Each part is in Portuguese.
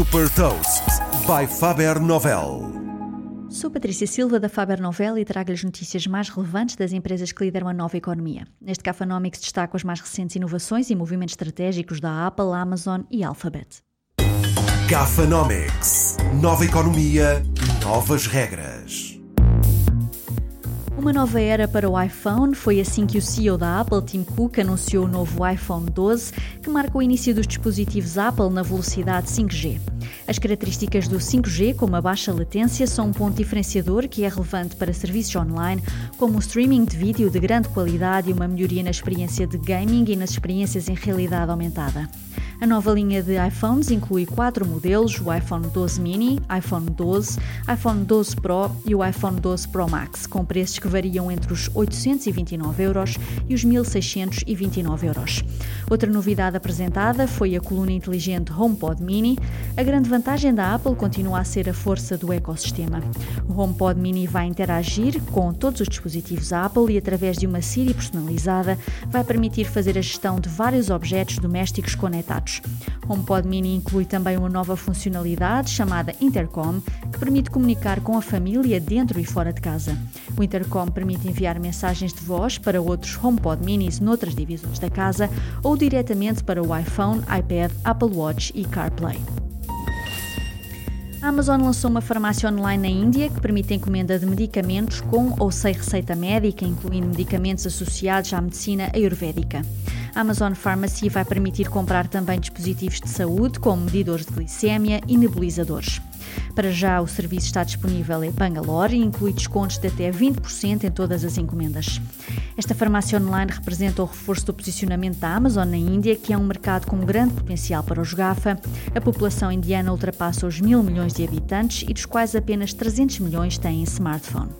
Super Toast by Faber Novel. Sou Patrícia Silva da Faber Novel e trago-lhe as notícias mais relevantes das empresas que lideram a nova economia. Neste Cafanomics destaco as mais recentes inovações e movimentos estratégicos da Apple, Amazon e Alphabet. Gafanomics. Nova economia, novas regras. Uma nova era para o iPhone foi assim que o CEO da Apple, Tim Cook, anunciou o novo iPhone 12, que marca o início dos dispositivos Apple na velocidade 5G. As características do 5G, como a baixa latência, são um ponto diferenciador que é relevante para serviços online, como o streaming de vídeo de grande qualidade e uma melhoria na experiência de gaming e nas experiências em realidade aumentada. A nova linha de iPhones inclui quatro modelos: o iPhone 12 mini, iPhone 12, iPhone 12 Pro e o iPhone 12 Pro Max, com preços que variam entre os 829 euros e os 1629 euros. Outra novidade apresentada foi a coluna inteligente HomePod Mini. A grande vantagem da Apple continua a ser a força do ecossistema. O HomePod Mini vai interagir com todos os dispositivos Apple e, através de uma Siri personalizada, vai permitir fazer a gestão de vários objetos domésticos conectados. O HomePod Mini inclui também uma nova funcionalidade chamada Intercom, que permite comunicar com a família dentro e fora de casa. O Intercom permite enviar mensagens de voz para outros HomePod Minis noutras divisões da casa ou diretamente para o iPhone, iPad, Apple Watch e CarPlay. A Amazon lançou uma farmácia online na Índia que permite a encomenda de medicamentos com ou sem receita médica, incluindo medicamentos associados à medicina ayurvédica. A Amazon Pharmacy vai permitir comprar também dispositivos de saúde, como medidores de glicémia e nebulizadores. Para já, o serviço está disponível em Bangalore e inclui descontos de até 20% em todas as encomendas. Esta farmácia online representa o reforço do posicionamento da Amazon na Índia, que é um mercado com grande potencial para os GAFA. A população indiana ultrapassa os mil milhões de habitantes e dos quais apenas 300 milhões têm smartphone.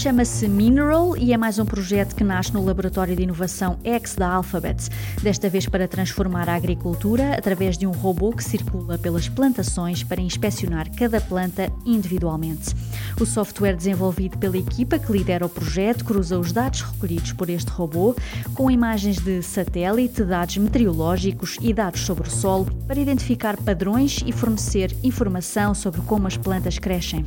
Chama-se Mineral e é mais um projeto que nasce no Laboratório de Inovação X da Alphabet, desta vez para transformar a agricultura através de um robô que circula pelas plantações para inspecionar cada planta individualmente. O software desenvolvido pela equipa que lidera o projeto cruza os dados recolhidos por este robô com imagens de satélite, dados meteorológicos e dados sobre o solo para identificar padrões e fornecer informação sobre como as plantas crescem.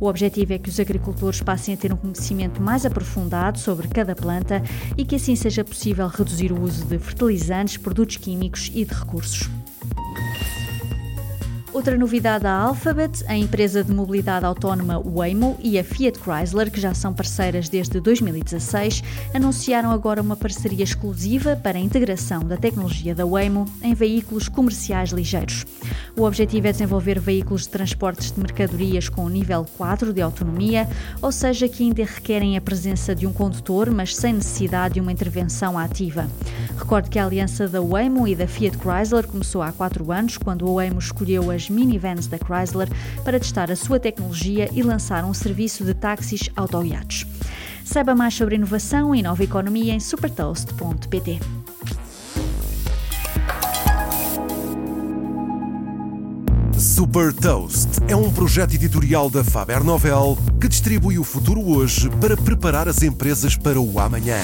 O objetivo é que os agricultores passem a ter um conhecimento mais aprofundado sobre cada planta e que assim seja possível reduzir o uso de fertilizantes, produtos químicos e de recursos. Outra novidade da Alphabet, a empresa de mobilidade autónoma Waymo e a Fiat Chrysler, que já são parceiras desde 2016, anunciaram agora uma parceria exclusiva para a integração da tecnologia da Waymo em veículos comerciais ligeiros. O objetivo é desenvolver veículos de transportes de mercadorias com nível 4 de autonomia, ou seja, que ainda requerem a presença de um condutor, mas sem necessidade de uma intervenção ativa. Recordo que a aliança da Waymo e da Fiat Chrysler começou há 4 anos, quando a Waymo escolheu minivans da Chrysler para testar a sua tecnologia e lançar um serviço de táxis autoguiados. Saiba mais sobre inovação e nova economia em supertoast.pt. Super Toast é um projeto editorial da Faber Novel que distribui o futuro hoje para preparar as empresas para o amanhã.